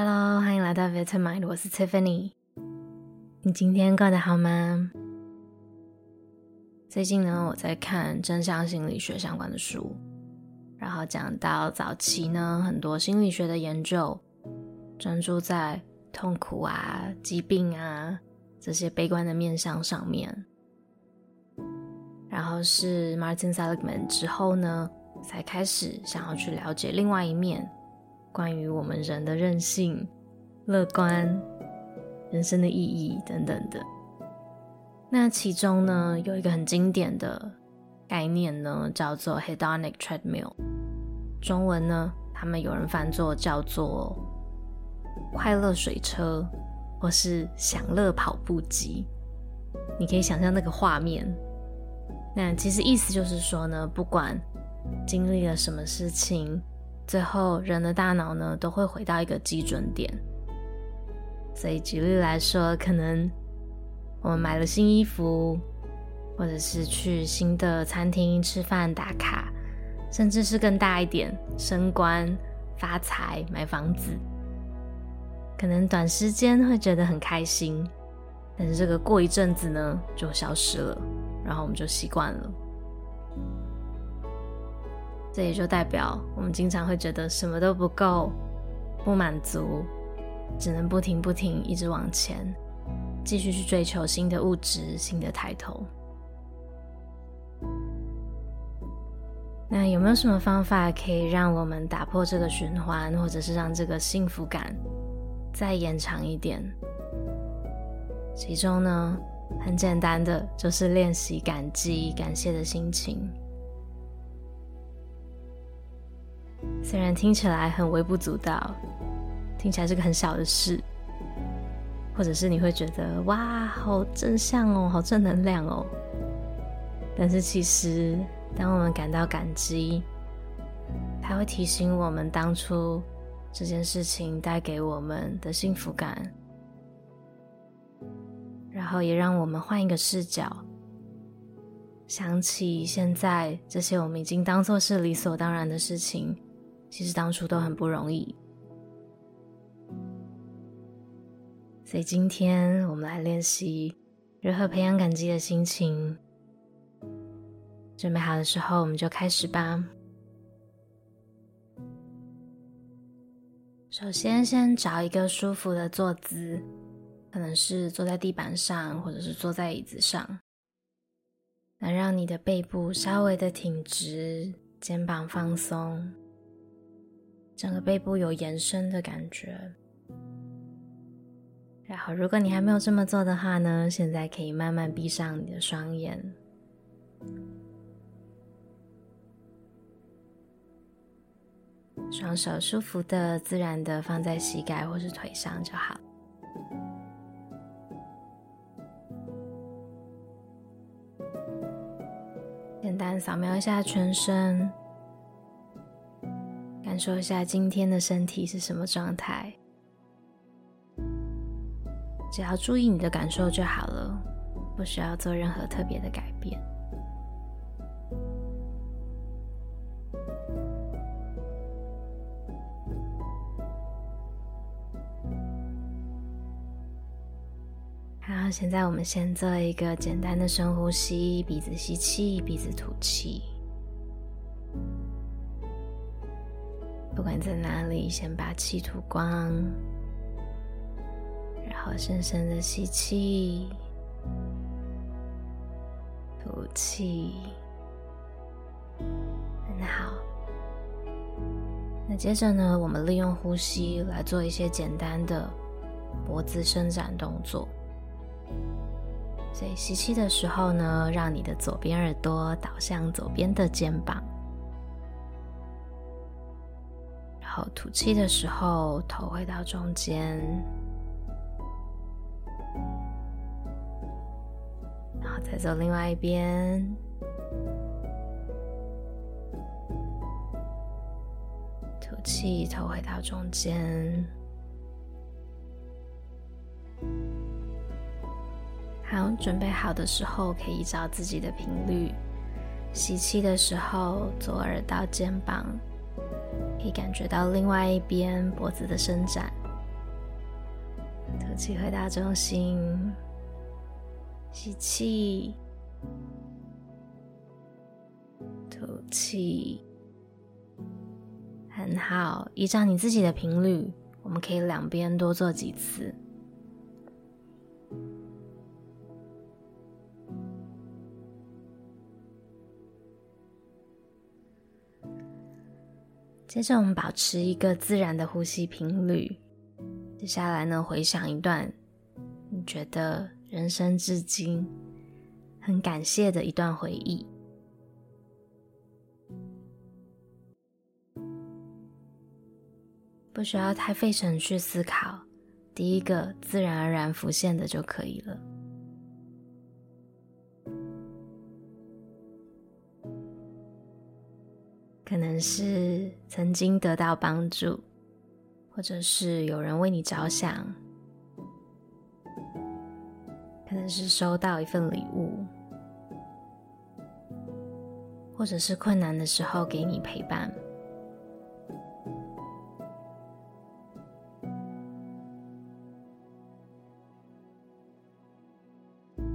Hello，欢迎来到 Vitamind，我是 Tiffany。你今天过得好吗？最近呢，我在看正向心理学相关的书，然后讲到早期呢，很多心理学的研究专注在痛苦啊、疾病啊这些悲观的面向上面。然后是 Martin Seligman 之后呢，才开始想要去了解另外一面，关于我们人的韧性、乐观、人生的意义等等的。那其中呢，有一个很经典的概念呢，叫做 Hedonic Treadmill。中文呢，他们有人翻作叫做快乐水车，或是享乐跑步机。你可以想象那个画面。那其实意思就是说呢，不管经历了什么事情，最后人的大脑呢都会回到一个基准点。所以举例来说，可能我们买了新衣服，或者是去新的餐厅吃饭打卡，甚至是更大一点，升官发财、买房子，可能短时间会觉得很开心，但是这个过一阵子呢就消失了。然后我们就习惯了，这也就代表我们经常会觉得什么都不够，不满足，只能不停不停一直往前，继续去追求新的物质、新的抬头。那有没有什么方法可以让我们打破这个循环，或者是让这个幸福感再延长一点？其中呢，很简单的，就是练习感激、感谢的心情。虽然听起来很微不足道，听起来是个很小的事，或者是你会觉得哇，好正向哦，好正能量哦。但是其实，当我们感到感激，它会提醒我们当初这件事情带给我们的幸福感。然后也让我们换一个视角，想起现在这些我们已经当做是理所当然的事情，其实当初都很不容易。所以今天我们来练习如何培养感激的心情。准备好的时候，我们就开始吧。首先，先找一个舒服的坐姿。可能是坐在地板上，或者是坐在椅子上，能让你的背部稍微的挺直，肩膀放松，整个背部有延伸的感觉。然后，如果你还没有这么做的话呢，现在可以慢慢闭上你的双眼，双手舒服的、自然的放在膝盖或是腿上就好。简单扫描一下全身，感受一下今天的身体是什么状态。只要注意你的感受就好了，不需要做任何特别的改变。好，现在我们先做一个简单的深呼吸，鼻子吸气，鼻子吐气。在哪里，先把气吐光，然后深深的吸气，吐气。很好。那接着呢，我们利用呼吸来做一些简单的脖子伸展动作。所以吸气的时候呢，让你的左边耳朵倒向左边的肩膀，吐气的时候，头回到中间，然后再走另外一边，吐气，头回到中间。好，准备好的时候，可以依照自己的频率，吸气的时候，左耳到肩膀，可以感觉到另外一边脖子的伸展，吐气回到中心，吸气，吐气，很好。依照你自己的频率，我们可以两边多做几次。接着，我们保持一个自然的呼吸频率。接下来呢，回想一段你觉得人生至今很感谢的一段回忆，不需要太费神去思考，第一个自然而然浮现的就可以了。可能是曾经得到帮助，或者是有人为你着想，可能是收到一份礼物，或者是困难的时候给你陪伴。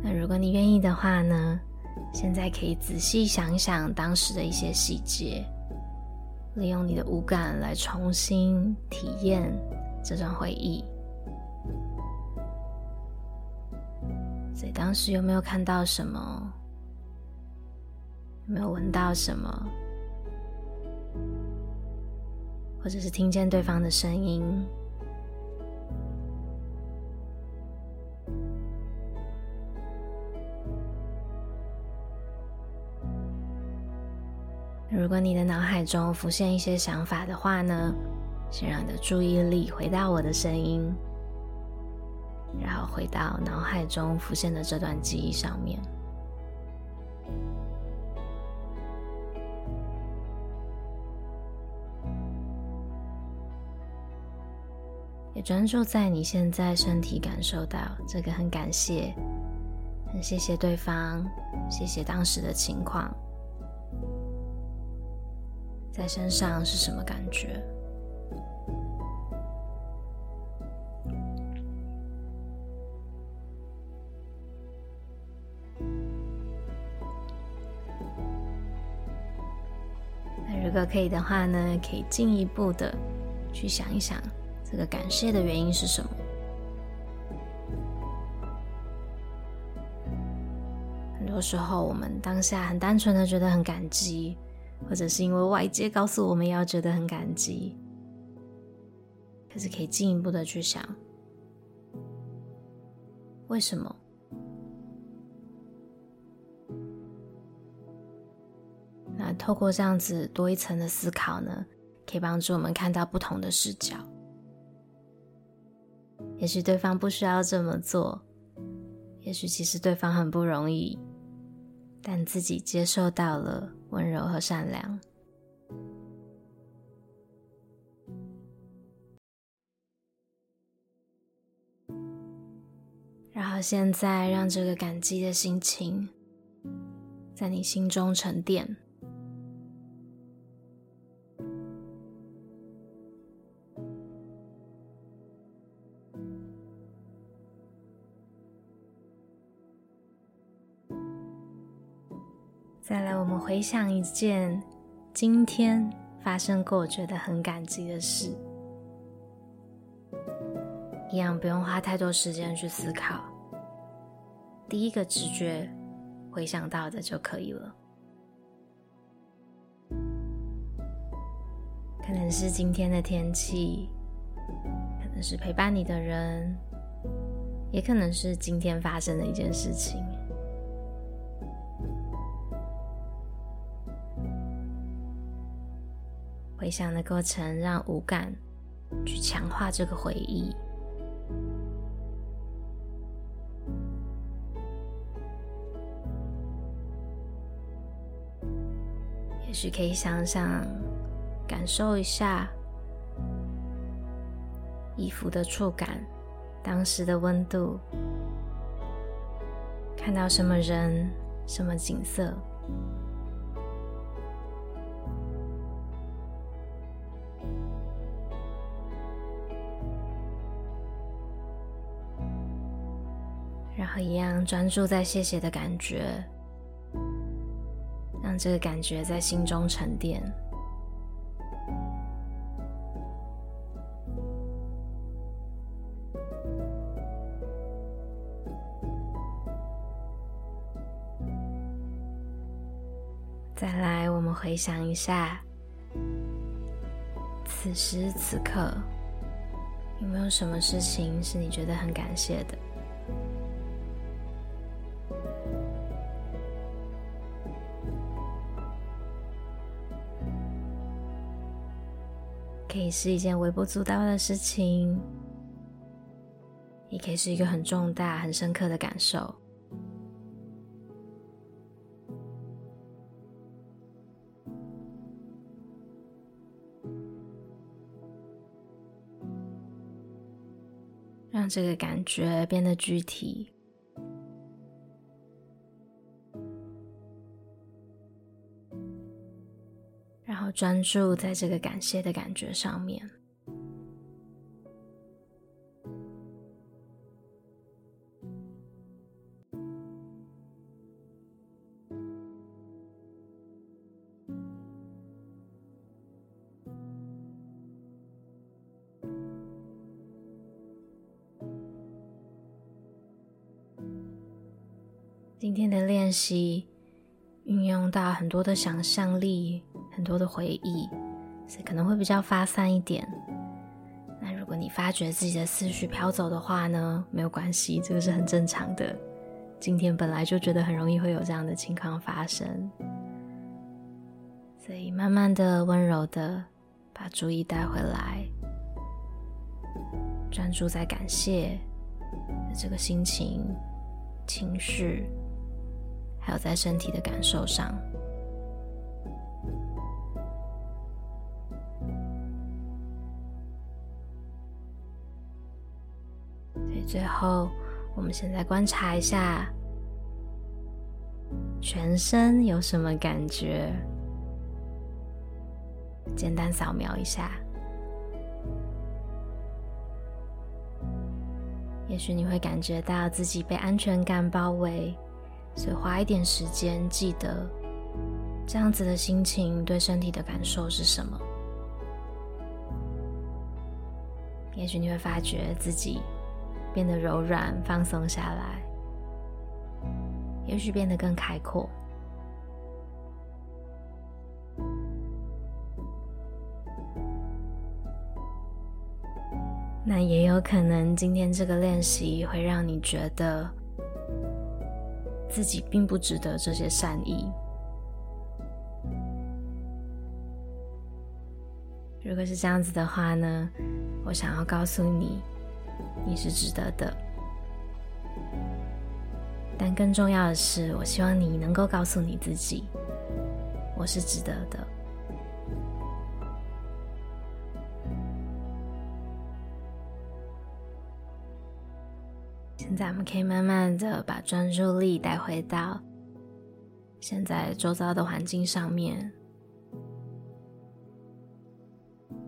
那如果你愿意的话呢，现在可以仔细想想当时的一些细节。利用你的五感来重新体验这段回忆。所以当时有没有看到什么？有没有闻到什么？或者是听见对方的声音？如果你的脑海中浮现一些想法的话呢，先让你的注意力回到我的声音，然后回到脑海中浮现的这段记忆上面，也专注在你现在身体感受到这个很感谢，很谢谢对方，谢谢当时的情况。在身上是什么感觉？那如果可以的话呢，可以进一步的去想一想，这个感谢的原因是什么？很多时候，我们当下很单纯的觉得很感激。或者是因为外界告诉我们要觉得很感激，可是可以进一步的去想，为什么？那透过这样子多一层的思考呢，可以帮助我们看到不同的视角。也许对方不需要这么做，也许其实对方很不容易。但自己接受到了温柔和善良，然后现在让这个感激的心情在你心中沉淀。回想一件今天发生过觉得很感激的事，一样不用花太多时间去思考，第一个直觉回想到的就可以了。可能是今天的天气，可能是陪伴你的人，也可能是今天发生的一件事情。回想的过程，让五感去强化这个回忆。也许可以想想，感受一下衣服的触感，当时的温度，看到什么人，什么景色。专注在谢谢的感觉，让这个感觉在心中沉淀。再来，我们回想一下，此时此刻有没有什么事情是你觉得很感谢的？可以是一件微不足道的事情，也可以是一个很重大、很深刻的感受。让这个感觉变得具体，然后专注在这个感谢的感觉上面。今天的练习运用到很多的想象力，很多的回忆，所以可能会比较发散一点。那如果你发觉自己的思绪飘走的话呢，没有关系，这个是很正常的。今天本来就觉得很容易会有这样的情况发生，所以慢慢的、温柔的把注意带回来，专注在感谢的这个心情、情绪。还有在身体的感受上，最后，我们现在观察一下全身有什么感觉，简单扫描一下，也许你会感觉到自己被安全感包围。所以花一点时间，记得这样子的心情对身体的感受是什么？也许你会发觉自己变得柔软、放松下来，也许变得更开阔。那也有可能，今天这个练习会让你觉得。自己并不值得这些善意。如果是这样子的话呢，我想要告诉你，你是值得的。但更重要的是，我希望你能够告诉你自己，我是值得的。现在我们可以慢慢的把专注力带回到现在周遭的环境上面，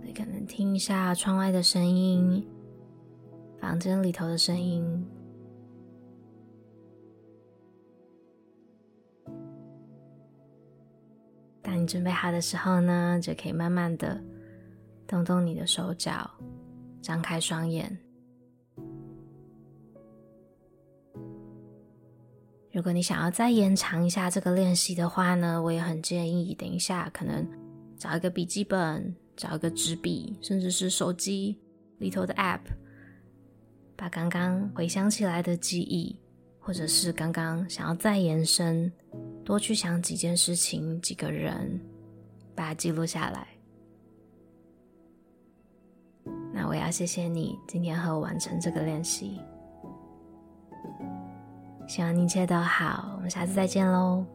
你可能听一下窗外的声音，房间里头的声音。当你准备好的时候呢，就可以慢慢的动动你的手脚，张开双眼。如果你想要再延长一下这个练习的话呢，我也很建议，等一下可能找一个笔记本，找一个纸笔，甚至是手机里头的 App，把刚刚回想起来的记忆，或者是刚刚想要再延伸，多去想几件事情、几个人，把它记录下来。那我要谢谢你今天和我完成这个练习。希望你一切都好，我们下次再见喽。